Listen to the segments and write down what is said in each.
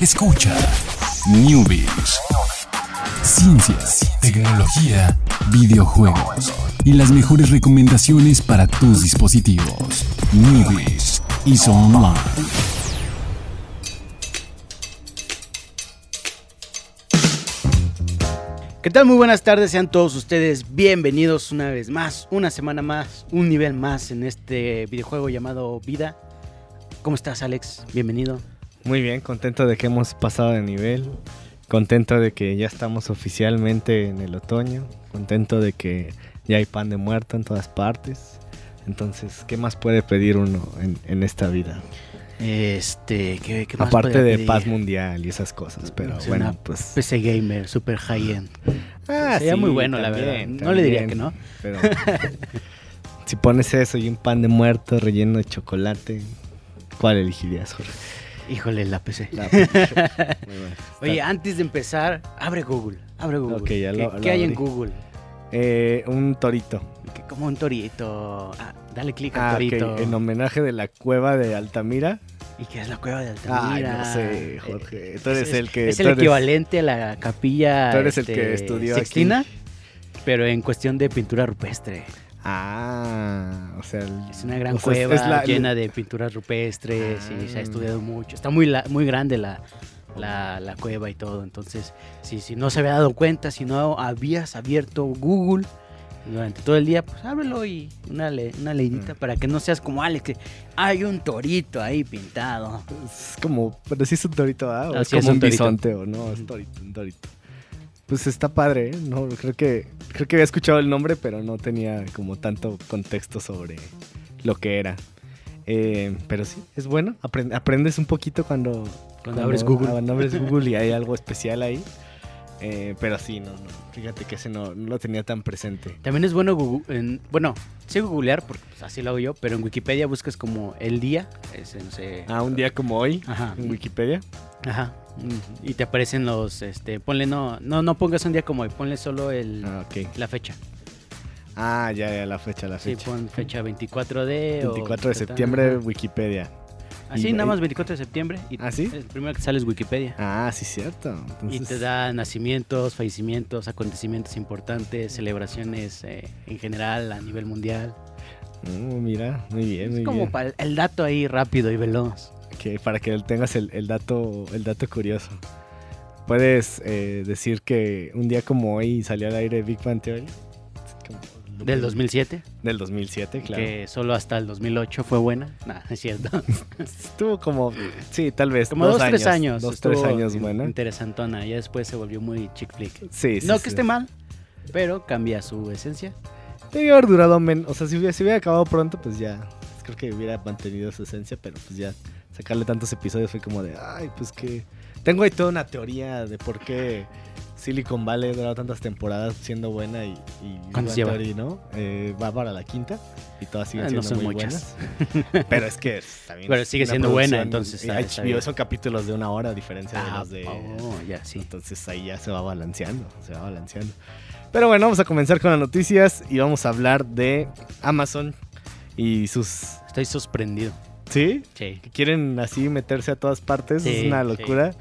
Escucha Newbies. Ciencias, tecnología, videojuegos y las mejores recomendaciones para tus dispositivos. Newbies y Online. ¿Qué tal? Muy buenas tardes, sean todos ustedes bienvenidos una vez más, una semana más, un nivel más en este videojuego llamado Vida. ¿Cómo estás, Alex? Bienvenido. Muy bien, contento de que hemos pasado de nivel, contento de que ya estamos oficialmente en el otoño, contento de que ya hay pan de muerto en todas partes. Entonces, ¿qué más puede pedir uno en, en esta vida? Este, ¿qué, qué más Aparte de pedir? paz mundial y esas cosas, pero bueno, pues... PC gamer, super high-end. Ah, sería sí, muy bueno, la también, verdad. No le diría que no. Pero si pones eso y un pan de muerto relleno de chocolate, ¿cuál elegirías, Jorge? Híjole, la PC. La- Muy bueno. Oye, antes de empezar, abre Google. Abre Google. Ya ¿Qué, lo- qué lo hay en. Google? Eh, un torito. Como un torito. Ah, dale clic al Ah, torito. en homenaje de la cueva de Altamira. ¿Y qué es la cueva de Ay, Altamira? no sé, Jorge. Tú eres es, el que- Es el eres- equivalente a la capilla. Tú eres el este, que estudió aquí. Sixtina, pero en cuestión de pintura rupestre. Ah, o sea... el- Es una gran sea, cueva la- llena de pinturas rupestres y se ha Ah. estudiado mucho. Está muy, la- muy grande la, la, la cueva y todo. Entonces, si, si no se había dado cuenta, si no habías abierto Google durante todo el día, pues ábrelo y una, le- una leidita Mm. para que no seas como Alex, que hay un torito ahí pintado. Es como, pero sí es un torito, ¿ah? O Ah, es sí, es como un un, bisonte o no, es torito, un torito. Pues está padre, ¿eh? No, creo que creo que había escuchado el nombre, pero no tenía como tanto contexto sobre lo que era. Eh, pero sí, es bueno. Apren- aprendes un poquito cuando, Cuando abres Google. Cuando abres Google y hay algo especial ahí. Eh, pero sí, no, no. Fíjate que ese no, no lo tenía tan presente. También es bueno, Google- en- bueno, sí googlear, porque pues, así lo hago yo, pero en Wikipedia buscas como el día, ese, no sé. Ah, un día como hoy Ajá. en Wikipedia. Ajá. Y te aparecen los, este, ponle no, no, no pongas un día como hoy, ponle solo el, Ah, la fecha. Ah, ya, ya, la fecha, la Sí, fecha. pon fecha 24 de... o 24 de septiembre. Wikipedia. Así, y- nada más 24 de septiembre. Y ¿Ah, sí? El primero que sale es Wikipedia. Ah, sí, cierto. Y te da nacimientos, fallecimientos, acontecimientos importantes, celebraciones eh, en general a nivel mundial. Oh, mira, muy bien, Es muy como bien. para el dato ahí rápido y veloz. Que para que tengas el, el dato, el dato curioso. Puedes eh, decir que un día como hoy salió al aire Big Bang Theory. Del 2007, Del 2007, claro. que solo hasta el 2008 fue buena. Nah, es cierto. Estuvo como, sí, tal vez. Como dos, tres años. Dos, tres años, buena. Interesantona. Ya después se volvió muy chick flick. Sí, sí. no sí. que esté mal, pero cambia su esencia. Debió haber durado menos. O sea, si hubiera, si hubiera acabado pronto, pues ya. Creo que hubiera mantenido su esencia, pero pues ya sacarle tantos episodios fue como de, ay, pues que. Tengo ahí toda una teoría de por qué Silicon Valley ha durado tantas temporadas siendo buena y. y ¿Cuántas Big lleva? Theory, ¿no? Eh, va para la quinta y todas siguen Ah, no siendo son muy muchas. buenas. Pero es que también Pero sigue siendo buena, entonces y está- está HBO son capítulos de una hora a diferencia de Ah, los de. oh, ya, sí. Entonces ahí ya se va balanceando, se va balanceando. Pero bueno, vamos a comenzar con las noticias y vamos a hablar de Amazon y sus... Estoy sorprendido. ¿Sí? Sí. Que quieren así meterse a todas partes, Sí, es una sí. locura.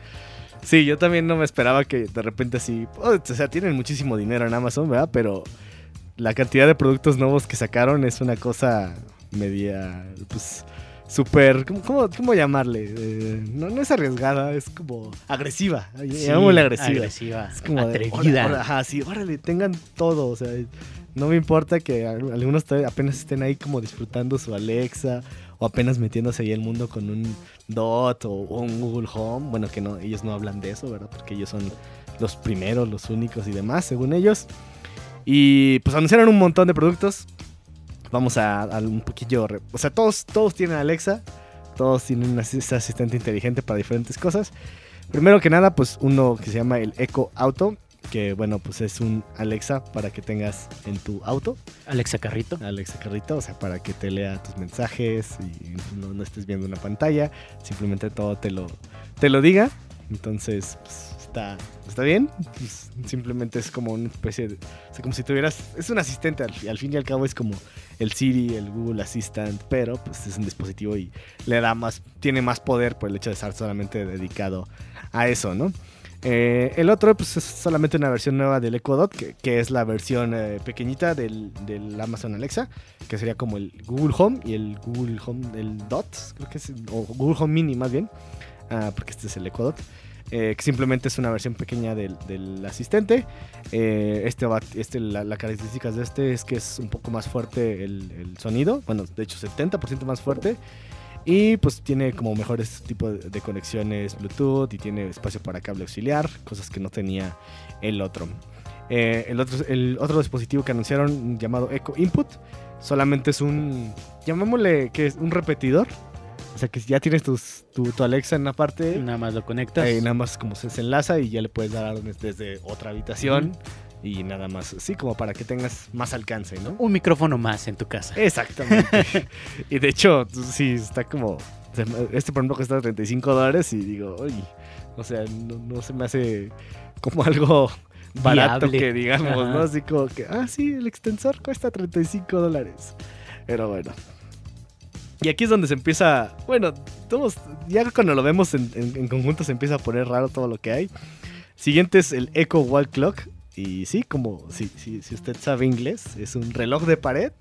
Sí. yo también no me esperaba que de repente así... oh, o sea, tienen muchísimo dinero en Amazon, ¿verdad? Pero la cantidad de productos nuevos que sacaron es una cosa media... Pues súper... ¿cómo, cómo, cómo llamarle? Eh, no, no es arriesgada, es como agresiva. Llamémosle agresiva. agresiva. Es como de, atrevida. "Órale, órale, ajá, sí, órale, tengan todo, o sea, no me importa que al- algunos apenas estén ahí como disfrutando su Alexa o apenas metiéndose ahí el mundo con un Dot o, un Google Home, bueno, que no, ellos no hablan de eso, ¿verdad? Porque ellos son los primeros, los únicos y demás, según ellos. Y pues anunciaron un montón de productos. Vamos a, un poquillo, o sea, todos, todos tienen Alexa, todos tienen un asis- asistente inteligente para diferentes cosas. Primero que nada, pues uno que se llama el Echo Auto, que bueno, pues es un Alexa para que tengas en tu auto, Alexa Carrito. Alexa Carrito, o sea, para que te lea tus mensajes y no, no estés viendo una pantalla, simplemente todo te lo, te lo diga. Entonces, pues, está está, está bien. Pues, simplemente es como una especie de. O sea, como si tuvieras. Es un asistente, al, al fin y al cabo es como el Siri, el Google Assistant, pero pues es un dispositivo y le da más. Tiene más poder por el hecho de estar solamente dedicado a eso, ¿no? Eh, el otro pues es solamente una versión nueva del Echo Dot, que, es la versión eh, pequeñita del, Amazon Alexa, que sería como el Google Home y el Google Home del Dot, creo que es, o Google Home Mini más bien, ah, porque este es el Echo Dot. eh, que simplemente es una versión pequeña del, asistente. Eh, este, este la, la características de este es que es un poco más fuerte el sonido, bueno, de hecho 70% más fuerte. Y pues tiene como mejores tipos de, conexiones Bluetooth y tiene espacio para cable auxiliar, cosas que no tenía el otro. Eh, el, otro el otro dispositivo que anunciaron llamado Echo Input solamente es un, llamémosle que es un repetidor. O sea que si ya tienes tus- tu, tu Alexa en una parte, Nada más lo conectas. eh, nada más como se, enlaza y ya le puedes dar desde otra habitación y nada más, sí, como para que tengas más alcance, ¿no? Un micrófono más en tu casa. Exactamente. y de hecho, sí, está como. Este, por ejemplo, cuesta 35 dólares y digo, oye, o sea, no, no se me hace como algo barato Viable. que digamos, ¿no? Así como que, ah, sí, el extensor cuesta 35 dólares. Pero bueno. Y aquí es donde se empieza, bueno, todos, ya cuando lo vemos en, en- en conjunto se empieza a poner raro todo lo que hay. Siguiente es el Echo Wall Clock. Y sí, como si, si, si usted sabe inglés, es un reloj de pared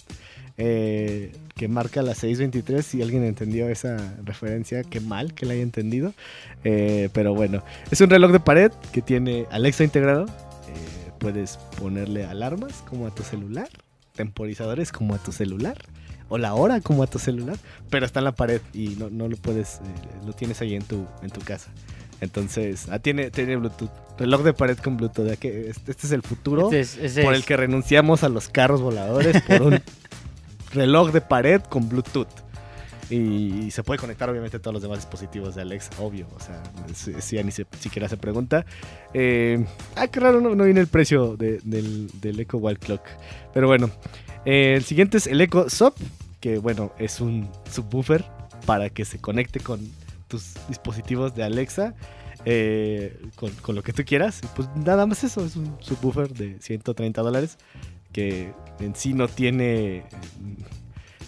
eh, que marca las 6.23. Si alguien entendió esa referencia, qué mal que la haya entendido. Eh, pero bueno, es un reloj de pared que tiene Alexa integrado. Eh, puedes ponerle alarmas como a tu celular, temporizadores como a tu celular. O la hora como a tu celular, pero está en la pared y no, no lo puedes, eh, lo tienes ahí en tu, en tu casa. Entonces, ah, tiene, tiene Bluetooth. Reloj de pared con Bluetooth. que Este, este es el futuro Este es- ese por es- el que renunciamos a los carros voladores por un reloj de pared con Bluetooth. Y, se puede conectar obviamente a todos los demás dispositivos de Alexa, obvio. O sea, si, si ya ni se- siquiera se pregunta. Eh, ah, qué raro, no, no viene el precio de- del, del Echo Wild Clock. Pero bueno, eh, el siguiente es el Echo Sub, que bueno, es un subwoofer para que se conecte con tus dispositivos de Alexa. eh, con, con lo que tú quieras. Pues nada más eso, es un subwoofer de 130 dólares que en sí no tiene...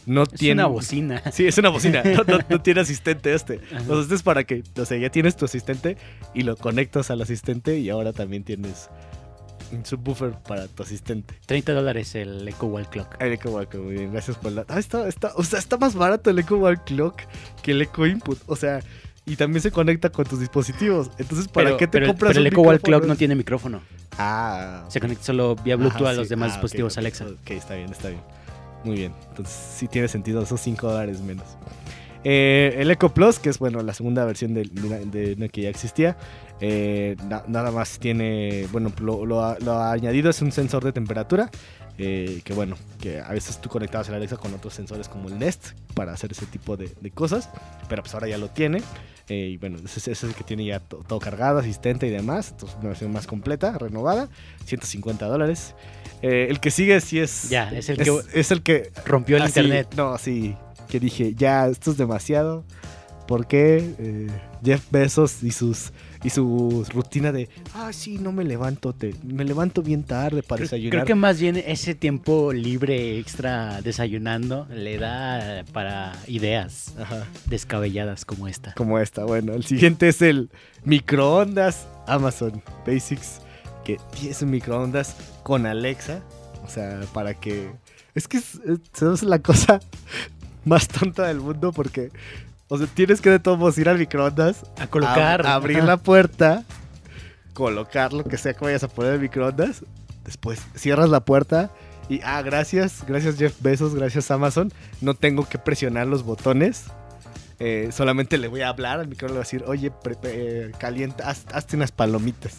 No es tiene... una bocina. Sí, es una bocina. No, no- no tiene asistente este. Ajá. Entonces, este es para que, o sea, ya tienes tu asistente y lo conectas al asistente y ahora también tienes un subwoofer para tu asistente. 30 dólares el Echo Wall Clock. El Echo Walk, muy bien, gracias por la. Ah, está, está, o sea, está más barato el Echo Walk Clock que el Echo Input. O sea, y también se conecta con tus dispositivos. Entonces, ¿para pero, qué te pero- compras pero el Echo Wall? Clock no tiene micrófono. Ah, Se conecta solo vía Bluetooth Ajá, a los demás Ah, dispositivos ok, Alexa. Ok, está bien, está bien. Muy bien. Entonces sí tiene sentido esos 5 dólares menos. Eh, el Echo Plus, que es bueno la segunda versión de, de que ya existía, eh, na- nada más tiene, bueno, lo, lo- lo añadido es un sensor de temperatura, eh, que bueno, que a veces tú conectabas el Alexa con otros sensores como el Nest para hacer ese tipo de, de cosas, pero pues ahora ya lo tiene. eh, y bueno, ese, es el que tiene ya to- todo cargado, asistente y demás. Entonces, una versión más completa, renovada, 150 dólares. Eh, el que sigue sí es. Ya, es el es, que es el que. rompió el ah, internet. no, sí. Que dije, ya, esto es demasiado. ¿Por qué? Eh, Jeff Bezos y sus y su rutina de, ah, sí, no me levanto, te, me levanto bien tarde para Creo, desayunar. creo que más bien ese tiempo libre extra desayunando le da para ideas Ajá, descabelladas como esta. como esta. Bueno, el siguiente es el microondas Amazon Basics, que es un microondas con Alexa. O sea, para que... Es que es, es- es la cosa más tonta del mundo porque... O sea, tienes que de todos modos ir al microondas A colocar. Ab- abrir la puerta, colocar lo que sea que vayas a poner en el microondas, después cierras la puerta y, ah, gracias, gracias Jeff Bezos, gracias Amazon, no tengo que presionar los botones, eh, solamente le voy a hablar al microondas, le voy a decir, oye, eh, calienta, haz- hazte unas palomitas.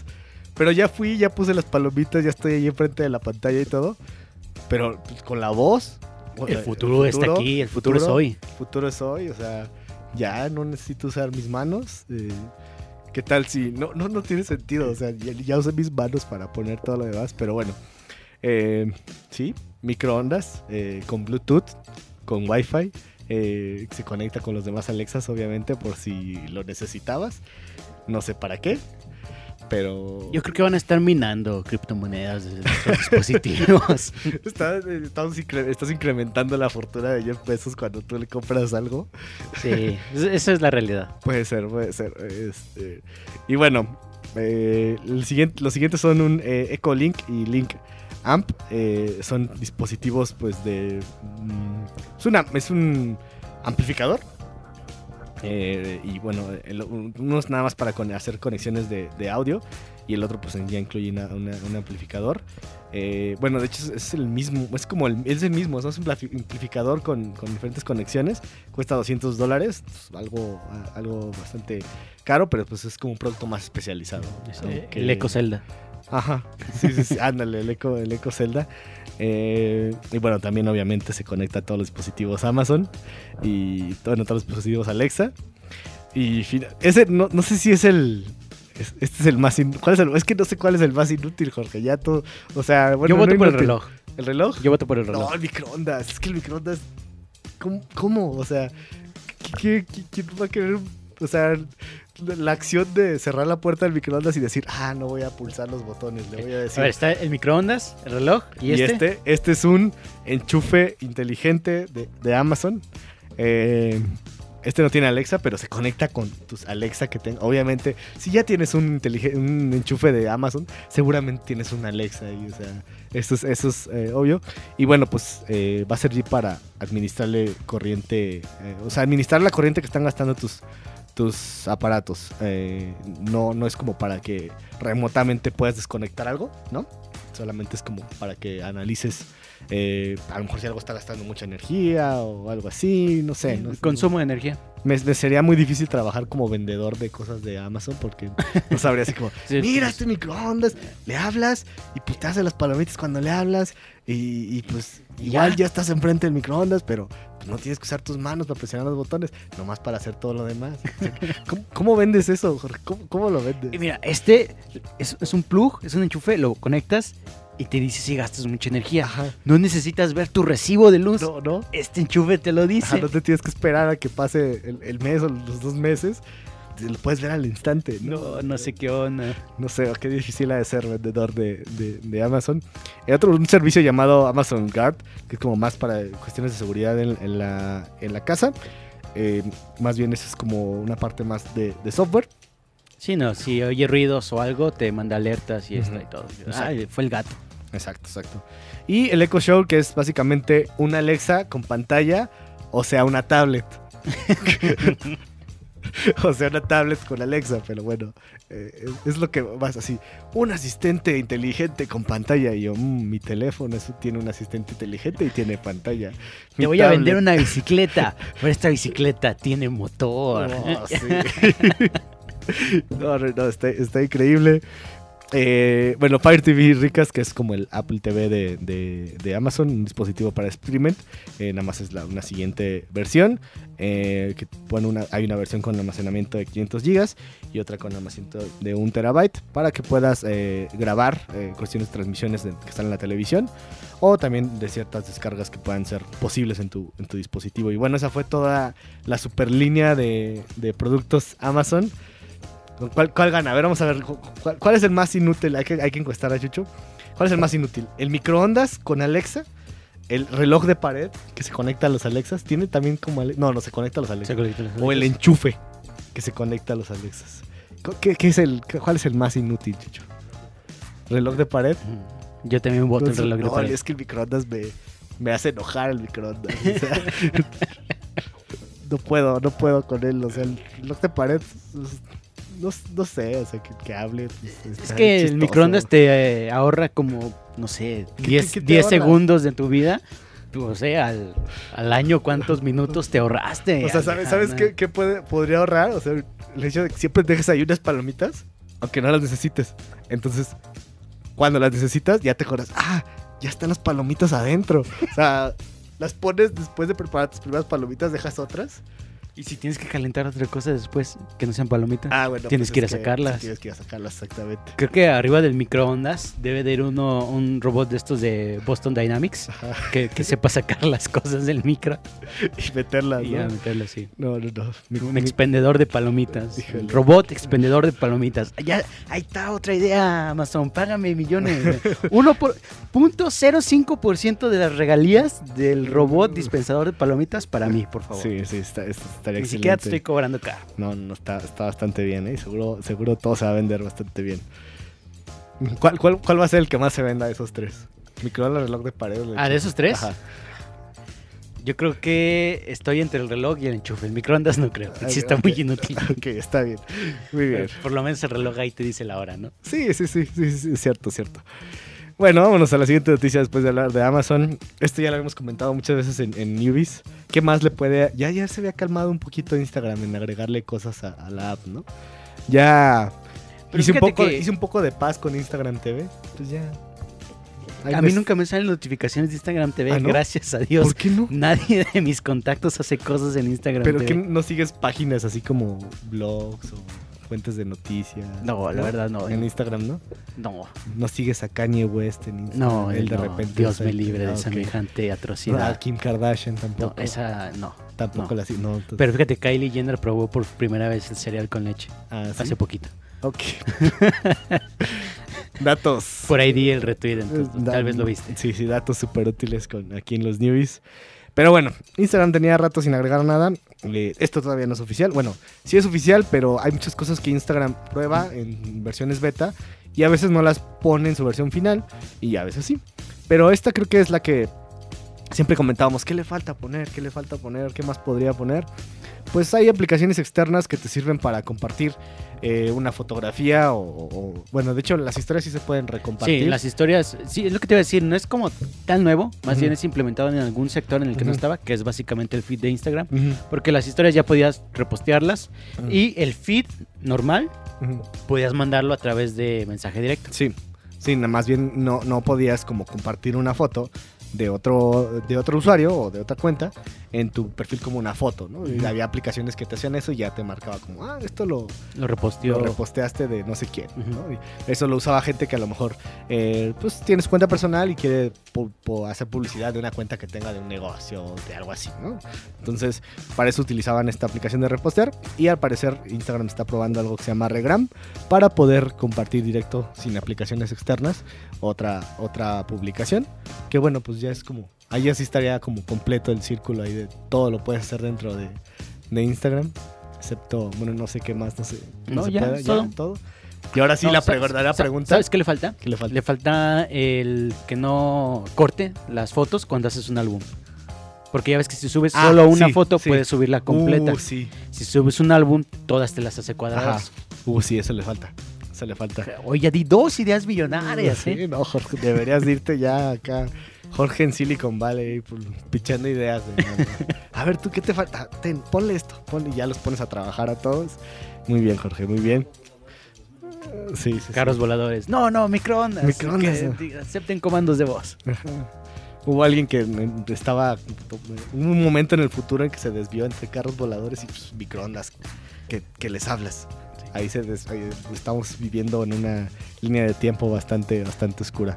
Pero ya fui, ya puse las palomitas, ya estoy ahí enfrente de la pantalla y todo, pero pues, con la voz. El sea, futuro está aquí, el futuro es hoy. el futuro es hoy, o sea, ya no necesito usar mis manos. eh, ¿Qué tal si.? No, no, no tiene sentido, o sea, ya, ya usé mis manos para poner todo lo demás, pero bueno. Eh, sí, microondas eh, con Bluetooth, con Wi-Fi. eh, se conecta con los demás Alexas, obviamente, por si lo necesitabas. No sé para qué. Pero... Yo creo que van a estar minando criptomonedas desde nuestros dispositivos. Está- estamos incre- estás incrementando la fortuna de Jeff Bezos cuando tú le compras algo. Sí, es- esa es la realidad. Puede ser, puede ser. este, y bueno, eh, el siguiente, los siguientes son un eh, Echo Link y Link Amp. eh, son dispositivos, pues, de. mm, es, una, es un amplificador. Eh, y bueno, el- uno es nada más para con- hacer conexiones de, de audio. Y el otro, pues, ya incluye una- una- un amplificador. Eh, bueno, de hecho, es, es el mismo. Es como el, es el mismo. ¿no? Es un amplifi- amplificador con, con diferentes conexiones. Cuesta 200 dólares. pues, algo, algo bastante caro, pero pues es como un producto más especializado. Es, ¿no? eh, Que- El Eco Zelda. Ajá, sí, sí, sí, ándale, el Eco, el Eco Zelda. Eh, y bueno, también obviamente se conecta a todos los dispositivos Amazon y bueno, todos los dispositivos Alexa. Y ese no, no sé si es el... es- este es el más... in- ¿cuál es, el, es que no sé cuál es el más inútil, Jorge. Ya todo... O sea, bueno... Yo voto no por el reloj. ¿El reloj? Yo voto por el reloj. No, el microondas. Es que el microondas. ¿Cómo? cómo? O sea, ¿qué, qué- quién va a querer? O sea, la, acción de cerrar la puerta del microondas y decir, ah, no voy a pulsar los botones. Le voy a decir. A ver, está el microondas, el reloj y, y este. este, este es un enchufe inteligente de, de Amazon. Eh, este no tiene Alexa, pero se conecta con tus Alexa que tengas. Obviamente, si ya tienes un, un enchufe de Amazon, seguramente tienes un Alexa ahí. O sea, eso es, eso es eh, obvio. Y bueno, pues eh, va a servir para administrarle corriente. eh, o sea, administrar la corriente que están gastando tus, tus aparatos. Eh, no, no es como para que remotamente puedas desconectar algo, ¿no? Solamente es como para que analices. eh, a lo mejor si algo está gastando mucha energía o algo así, no sé. no. Consumo de energía. Me, me sería muy difícil trabajar como vendedor de cosas de Amazon porque no sabría así como, Sí, mira este microondas, le hablas y pues te hace las palomitas cuando le hablas y, y, pues igual ya. estás enfrente del microondas, pero pues, no tienes que usar tus manos para presionar los botones, nomás para hacer todo lo demás. ¿cómo, cómo vendes eso, Jorge? ¿Cómo, cómo lo vendes? Y mira, este es, es un plug, es un enchufe, lo conectas y te dice si gastas mucha energía. Ajá. No necesitas ver tu recibo de luz. No, no. Este enchufe te lo Ajá, dice. no te tienes que esperar a que pase el, el mes o los dos meses. Lo puedes ver al instante. ¿no? No, no sé qué onda. No sé, qué difícil ha de ser vendedor de, de- de Amazon. Hay otro, un servicio llamado Amazon Guard, que es como más para cuestiones de seguridad en, en la, en la casa. Eh, más bien eso es como una parte más de, de software. Sí, no, si oye ruidos o algo, te manda alertas y está Ujú. y todo. Ah, fue el gato. Exacto, exacto. Y el Echo Show, que es básicamente una Alexa con pantalla, o sea, una tablet. o sea, una tablet con Alexa, pero bueno, eh, es, es lo que vas así. Un asistente inteligente con pantalla. Y yo, "Mm, mi teléfono eso tiene un asistente inteligente y tiene pantalla. Te Mi voy a vender una bicicleta, pero esta bicicleta tiene motor. Oh, sí. no, no, no, está, está increíble. Eh, bueno, Fire TV Ricas, que es como el Apple TV de, Amazon, un dispositivo para streaming. Eh, nada más es una siguiente versión. eh, que hay una versión con almacenamiento de 500 gigas y otra con almacenamiento de 1 terabyte para que puedas eh, grabar cuestiones de transmisiones que están en la televisión o también de ciertas descargas que puedan ser posibles en tu, dispositivo. Y bueno, esa fue toda la super línea de productos Amazon. ¿Con ¿Cuál, ¿Cuál gana? A ver, vamos a ver. ¿Cuál, cuál es el más inútil? Hay que, hay que encuestar a Chucho. ¿Cuál es el más inútil? ¿El microondas con Alexa? ¿El reloj de pared que se conecta a los Alexas? ¿Tiene también como... Ale- No, no se conecta a los Alexas. O el enchufe que se conecta a los Alexas. ¿Qué, qué es el, ¿Cuál es el más inútil, Chucho? ¿Reloj de pared? Yo también voto el reloj de no, pared. es que el microondas me, me hace enojar el microondas. o sea, no puedo, no puedo con él. O sea, el reloj de pared, pues, no, no sé, o sea, que, que hable. pues, Es que el microondas te eh, ahorra como, no sé, ¿Qué- 10, qué te 10 ahorra? segundos de tu vida. O sea, al, al año cuántos minutos te ahorraste. O sea, ¿sabes, ¿sabes qué, qué puede, podría ahorrar? O sea, el hecho de que siempre dejes ahí unas palomitas, aunque no las necesites. Entonces, cuando las necesitas, ya te acuerdas, ah, ya están las palomitas adentro. O sea, las pones después de preparar tus primeras palomitas, dejas otras. Y si tienes que calentar otra cosa después que no sean palomitas. Ah, bueno. Tienes pues que ir a sacarlas. sí, tienes que ir a sacarlas, exactamente. Creo que arriba del microondas debe de ir uno, un robot de estos de Boston Dynamics Ajá. que, que sepa sacar las cosas del micro Y meterlas, y ¿no? a meterlo así. No, no, no. Mi- Un mi- expendedor de palomitas. Híjole. Robot expendedor de palomitas. Ya, ahí está otra idea, Amazon. Págame millones. Uno por, punto 0.5% de las regalías del robot dispensador de palomitas para mí, por favor. Sí, sí, está, está- estaría Ni siquiera te excelente. estoy cobrando caro. No, no, está, está bastante bien, ¿eh? Seguro, seguro todo se va a vender bastante bien. ¿Cuál, cuál, cuál va a ser el que más se venda de esos tres? Microondas, reloj de pared. Ah, ¿de esos tres? Ajá. Yo creo que estoy entre el reloj y el enchufe. El microondas no creo. Sí está ok. muy inútil. Ok, está bien. Muy bien. Por lo menos el reloj ahí te dice la hora, ¿no? Sí, sí, sí, sí, sí, cierto, cierto. Bueno, vámonos a la siguiente noticia después de hablar de Amazon. Esto ya lo habíamos comentado muchas veces en, en Newbies. ¿Qué más le puede...? Ya, ya se había calmado un poquito Instagram en agregarle cosas a, a la app, ¿no? Ya... Pero hice, un poco, que- hice un poco de paz con Instagram TV. Pues ya... Ahí A mí nunca me salen notificaciones de Instagram TV, ¿Ah, no? gracias a Dios. ¿Por qué no? Nadie de mis contactos hace cosas en Instagram ¿Pero TV. que no sigues páginas así como blogs o fuentes de noticias? No, la verdad no. En Instagram, ¿no? No, No sigues a Kanye West en Instagram. no, él de no, repente. Dios me libre de Ah, ok. semejante Ah, atrocidad. Kim Kardashian No, tampoco. esa no. Tampoco no. la no, entonces- Pero fíjate, Kylie Jenner probó por primera vez el cereal con leche. Ah, ¿sí? Hace poquito. Ok. datos. Por ahí di el retweet, entonces Da- tal vez lo viste. Sí, sí, datos súper útiles con, aquí en los newbies. Pero bueno, Instagram tenía rato sin agregar nada. Eh, esto todavía no es oficial. Bueno, sí es oficial, pero hay muchas cosas que Instagram prueba en versiones beta y a veces no las pone en su versión final y a veces sí. Pero esta creo que es la que siempre comentábamos, ¿qué le falta poner? ¿Qué le falta poner? ¿Qué más podría poner? Pues hay aplicaciones externas que te sirven para compartir eh, una fotografía o, o- Bueno, de hecho las historias sí se pueden recompartir. Sí, las historias, sí, es lo que te iba a decir, no es como tan nuevo, más bien es implementado en algún sector en el que no estaba, que es básicamente el feed de Instagram, porque las historias ya podías repostearlas y el feed normal podías mandarlo a través de mensaje directo. Sí, sí, nada más bien no, no podías como compartir una foto de otro, de otro usuario o de otra cuenta en tu perfil como una foto, ¿no? Y había aplicaciones que te hacían eso y ya te marcaba como, ah, esto lo, Lo reposteó. lo reposteaste de no sé quién, ¿no? Y eso lo usaba gente que a lo mejor, eh, pues, tiene su cuenta personal y quiere pu- pu- hacer publicidad de una cuenta que tenga de un negocio, de algo así, ¿no? Entonces, para eso utilizaban esta aplicación de repostear y al parecer Instagram está probando algo que se llama Regram para poder compartir directo sin aplicaciones externas otra, otra publicación, que bueno, pues ya es como, ahí así estaría como completo el círculo ahí de todo lo puedes hacer dentro de, de Instagram, excepto, bueno, no sé qué más, no sé. No, se ya, puede, todo. todo. Y ahora sí No, la ¿sabes- verdadera pregunta. ¿Sabes qué le falta? ¿Qué le falta? Le falta el que no corte las fotos cuando haces un álbum. Porque ya ves que si subes Ah, solo una sí, foto, sí. puedes subirla completa. Uh, sí. Si subes un álbum, todas te las hace cuadradas. Uh, sí, eso le falta. Eso le falta. Oye, di dos ideas millonarias, Sí, ¿eh? no, Jorge, deberías de irte ya acá. Jorge en Silicon Valley, pues, pichando ideas. de- a ver, ¿tú qué te falta? Ten, ponle esto, ponle y ya los pones a trabajar a todos. Muy bien, Jorge, muy bien. Eh, Sí, sí. Carros voladores. No, no, microondas. Microondas, Que no. acepten comandos de voz. Ajá. Hubo alguien que en- estaba. Hubo un momento en el futuro en que se desvió entre carros voladores y pues, microondas que, que les hablas. Ahí se des- ahí estamos viviendo en una línea de tiempo bastante, bastante oscura.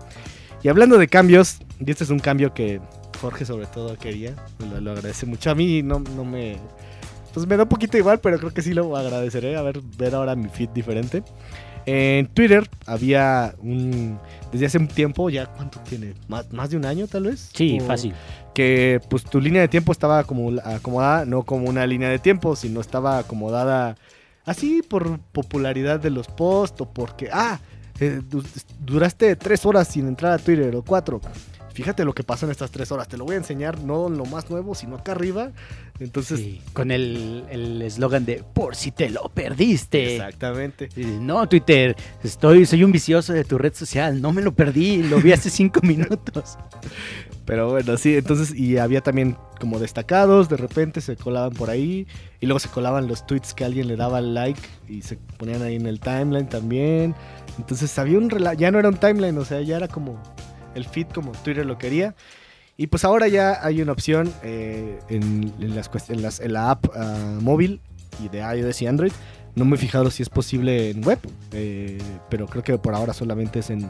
Y hablando de cambios, y este es un cambio que Jorge sobre todo quería, lo, lo agradece mucho. A mí no, no me... Pues me da un poquito igual, pero creo que sí lo agradeceré a ver, ver ahora mi feed diferente. En Twitter había un... Desde hace un tiempo, ya cuánto tiene, más, más de un año tal vez. Sí, O- fácil. que pues tu línea de tiempo estaba como acomodada no como una línea de tiempo, sino estaba acomodada así por popularidad de los posts o porque, ah, eh, du- duraste tres horas sin entrar a Twitter o cuatro. Fíjate lo que pasó en estas tres horas. Te lo voy a enseñar, no lo más nuevo, sino acá arriba. Entonces, Sí, con el el eslogan de por si te lo perdiste. exactamente. No, Twitter, estoy, soy un vicioso de tu red social, no me lo perdí, lo vi hace cinco minutos. Pero bueno, sí, entonces, y había también como destacados, de repente se colaban por ahí, y luego se colaban los tweets que alguien le daba like y se ponían ahí en el timeline también. Entonces había un ya no era un timeline, o sea, ya era como el feed como Twitter lo quería. Y pues ahora ya hay una opción eh, en, en las, en las- la app ah, móvil y de iOS y Android. No me he fijado si es posible en web, eh, pero creo que por ahora solamente es en,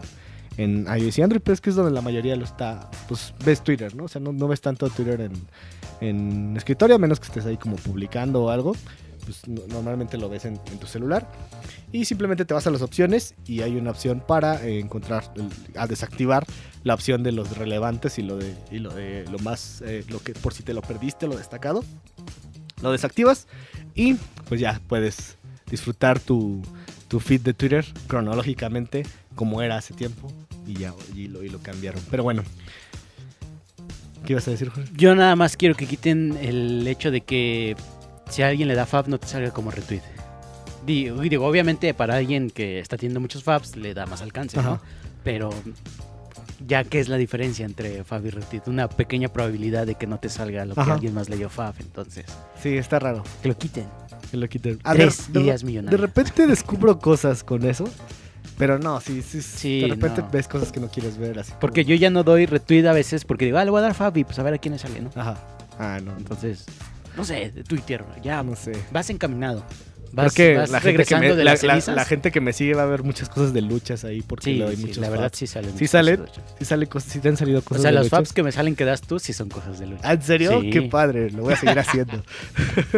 en iOS y Android, pero es que es donde la mayoría lo está, pues ves Twitter, ¿no? O sea, no, no ves tanto Twitter en, en escritorio, a menos que estés ahí como publicando o algo. Pues no- normalmente lo ves en, en tu celular. Y simplemente te vas a las opciones y hay una opción para eh, encontrar, el- a desactivar la opción de los relevantes y lo de, y lo, de lo más, eh, lo que por si te lo perdiste, lo destacado. Lo desactivas y pues ya puedes disfrutar tu, tu feed de Twitter cronológicamente como era hace tiempo y ya y lo, y lo cambiaron. Pero bueno. ¿Qué ibas a decir, Jorge? Yo nada más quiero que quiten el hecho de que si a alguien le da fab no te salga como retweet. Digo, digo, obviamente para alguien que está teniendo muchos fabs le da más alcance, ¿no? Pero ya que es la diferencia entre fab y retweet, una pequeña probabilidad de que no te salga lo que alguien más le dio fab, entonces Sí, está raro. que lo quiten. que lo quiten. Tres de, ideas de millonarias. repente descubro cosas con eso. Pero no, sí, sí. Sí, de repente no. ves cosas que no quieres ver así. como- Porque yo ya no doy retweet a veces porque digo, ah, le voy a dar fab y pues a ver a quién le sale, ¿no? Ajá. Ah, no. Entonces, no sé, de Twitter, ya no sé. vas encaminado. Creo Vas, que vas la gente que, me, de la, la- la gente que me sigue va a ver muchas cosas de luchas ahí porque Sí, le doy sí, muchos la verdad sí salen. ¿Sí salen? Sí, sale cosas, sí te han salido O cosas sea, de los luchas. faps que me salen que das tú sí son cosas de lucha. Ah, ¿En serio? Sí. Qué padre, lo voy a seguir haciendo.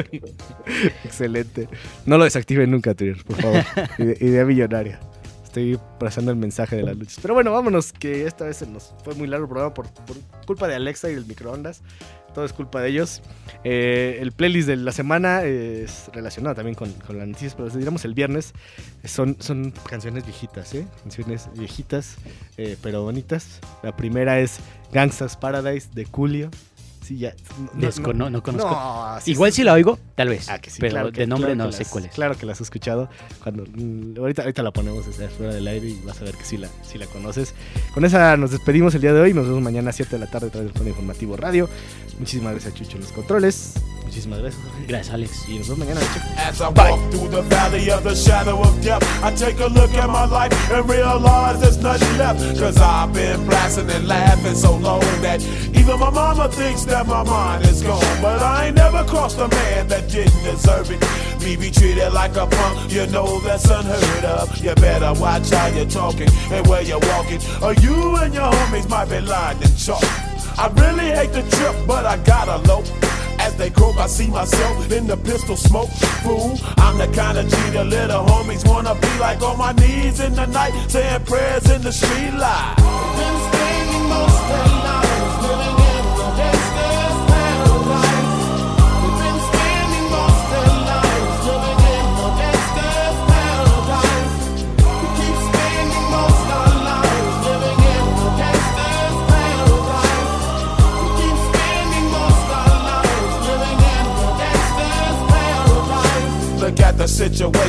Excelente. No lo desactiven nunca, Twitter, por favor. Ide- Idea millonaria. Estoy pasando el mensaje de las luchas. Pero bueno, vámonos, que esta vez se nos fue muy largo el programa por, por culpa de Alexa y el microondas. Todo es culpa de ellos. Eh, el playlist de la semana es relacionado también con, con las noticias, pero diremos el viernes. Son, son canciones viejitas, ¿eh? Canciones viejitas, eh, pero bonitas. La primera es Gangsta's Paradise de Julio. Sí, ya. Descono- no conozco. No, sí, Igual sí, si la oigo, tal vez. Ah, que sí, pero claro que- de nombre claro no sé las- cuál es. Claro que la has escuchado. Cuando, mm, ahorita, ahorita la ponemos fuera del aire y vas a ver que sí la, sí la conoces. Con esa nos despedimos el día de hoy. Nos vemos mañana a 7 de la tarde a través del Fondo Informativo Radio. Muchísimas gracias, Chucho, en los controles. Muchísimas gracias. Gracias, Alex. Y nos vemos mañana. As I walk through the valley of the shadow of death, I take a look at my life and realize there's nothing left. Cause I've been blasting and laughing so long that even my mama thinks that my mind is gone. But I ain't never crossed a man that didn't deserve it. Me be treated like a punk, you know that's unheard of. You better watch how you're talking and where you're walking, or you and your homies might be lying in chalk. I really hate the trip, but I gotta low. As they croak, I see myself in the pistol smoke. Fool, I'm the kind of the little homies wanna be like on my knees in the night, saying prayers in the street light.